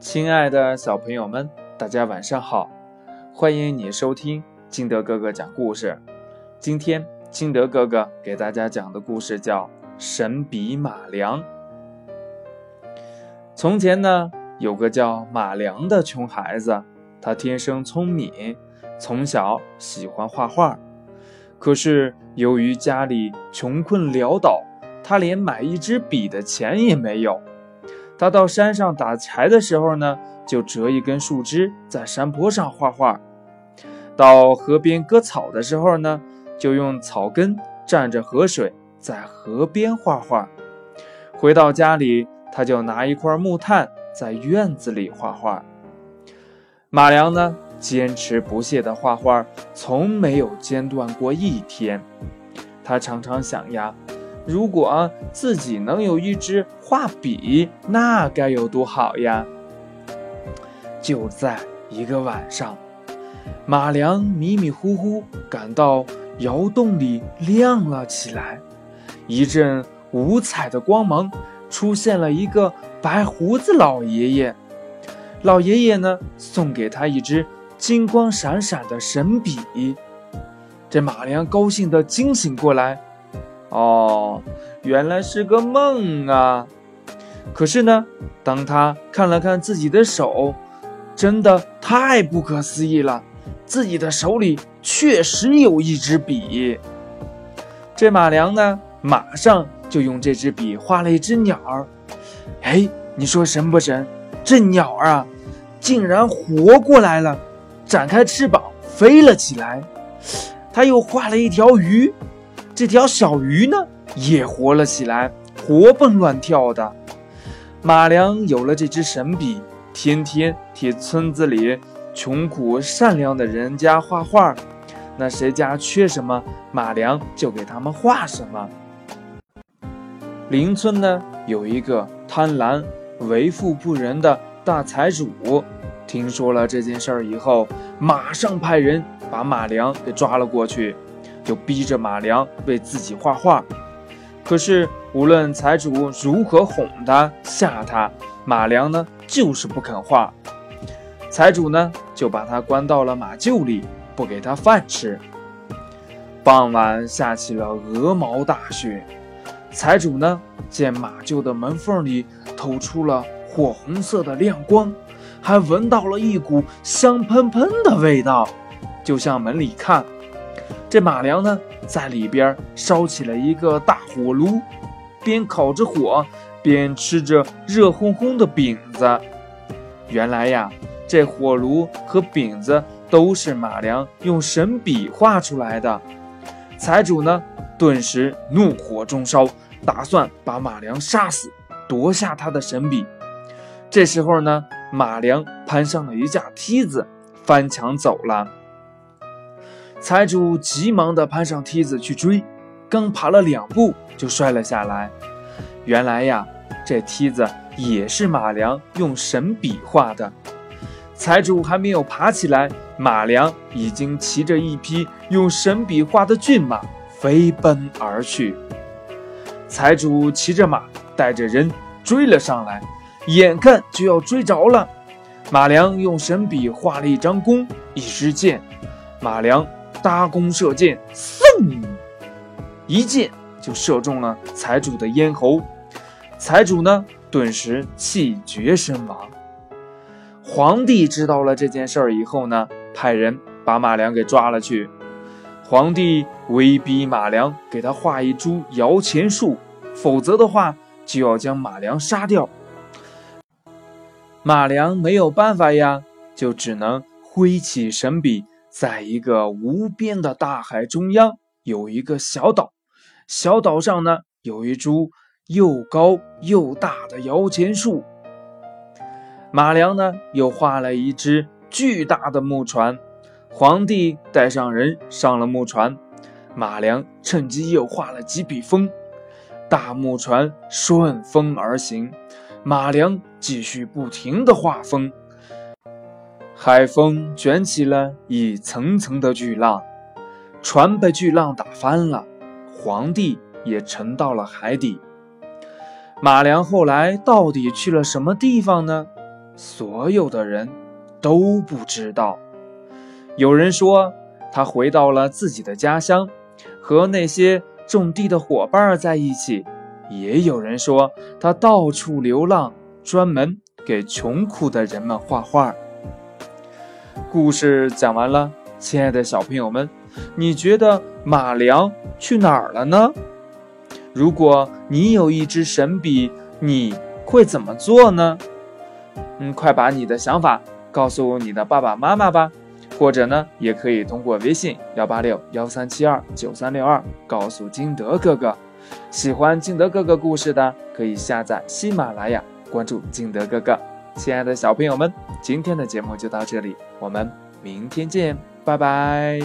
亲爱的小朋友们，大家晚上好！欢迎你收听金德哥哥讲故事。今天金德哥哥给大家讲的故事叫《神笔马良》。从前呢，有个叫马良的穷孩子，他天生聪明，从小喜欢画画。可是由于家里穷困潦倒，他连买一支笔的钱也没有。他到山上打柴的时候呢，就折一根树枝在山坡上画画；到河边割草的时候呢，就用草根蘸着河水在河边画画。回到家里，他就拿一块木炭在院子里画画。马良呢，坚持不懈地画画，从没有间断过一天。他常常想呀。如果自己能有一支画笔，那该有多好呀！就在一个晚上，马良迷迷糊糊感到窑洞里亮了起来，一阵五彩的光芒，出现了一个白胡子老爷爷。老爷爷呢，送给他一支金光闪闪的神笔。这马良高兴的惊醒过来。哦，原来是个梦啊！可是呢，当他看了看自己的手，真的太不可思议了，自己的手里确实有一支笔。这马良呢，马上就用这支笔画了一只鸟儿。哎，你说神不神？这鸟儿啊，竟然活过来了，展开翅膀飞了起来。他又画了一条鱼。这条小鱼呢，也活了起来，活蹦乱跳的。马良有了这支神笔，天天替村子里穷苦善良的人家画画。那谁家缺什么，马良就给他们画什么。邻村呢，有一个贪婪、为富不仁的大财主，听说了这件事儿以后，马上派人把马良给抓了过去。就逼着马良为自己画画，可是无论财主如何哄他、吓他，马良呢就是不肯画。财主呢就把他关到了马厩里，不给他饭吃。傍晚下起了鹅毛大雪，财主呢见马厩的门缝里透出了火红色的亮光，还闻到了一股香喷喷的味道，就向门里看。这马良呢，在里边烧起了一个大火炉，边烤着火，边吃着热烘烘的饼子。原来呀，这火炉和饼子都是马良用神笔画出来的。财主呢，顿时怒火中烧，打算把马良杀死，夺下他的神笔。这时候呢，马良攀上了一架梯子，翻墙走了。财主急忙地攀上梯子去追，刚爬了两步就摔了下来。原来呀，这梯子也是马良用神笔画的。财主还没有爬起来，马良已经骑着一匹用神笔画的骏马飞奔而去。财主骑着马，带着人追了上来，眼看就要追着了。马良用神笔画了一张弓，一支箭。马良。搭弓射箭，嗖，一箭就射中了财主的咽喉。财主呢，顿时气绝身亡。皇帝知道了这件事儿以后呢，派人把马良给抓了去。皇帝威逼马良给他画一株摇钱树，否则的话就要将马良杀掉。马良没有办法呀，就只能挥起神笔。在一个无边的大海中央，有一个小岛。小岛上呢，有一株又高又大的摇钱树。马良呢，又画了一只巨大的木船。皇帝带上人上了木船，马良趁机又画了几笔风。大木船顺风而行，马良继续不停地画风。海风卷起了一层层的巨浪，船被巨浪打翻了，皇帝也沉到了海底。马良后来到底去了什么地方呢？所有的人都不知道。有人说他回到了自己的家乡，和那些种地的伙伴在一起；也有人说他到处流浪，专门给穷苦的人们画画。故事讲完了，亲爱的小朋友们，你觉得马良去哪儿了呢？如果你有一支神笔，你会怎么做呢？嗯，快把你的想法告诉你的爸爸妈妈吧，或者呢，也可以通过微信幺八六幺三七二九三六二告诉金德哥哥。喜欢金德哥哥故事的，可以下载喜马拉雅，关注金德哥哥。亲爱的小朋友们，今天的节目就到这里，我们明天见，拜拜。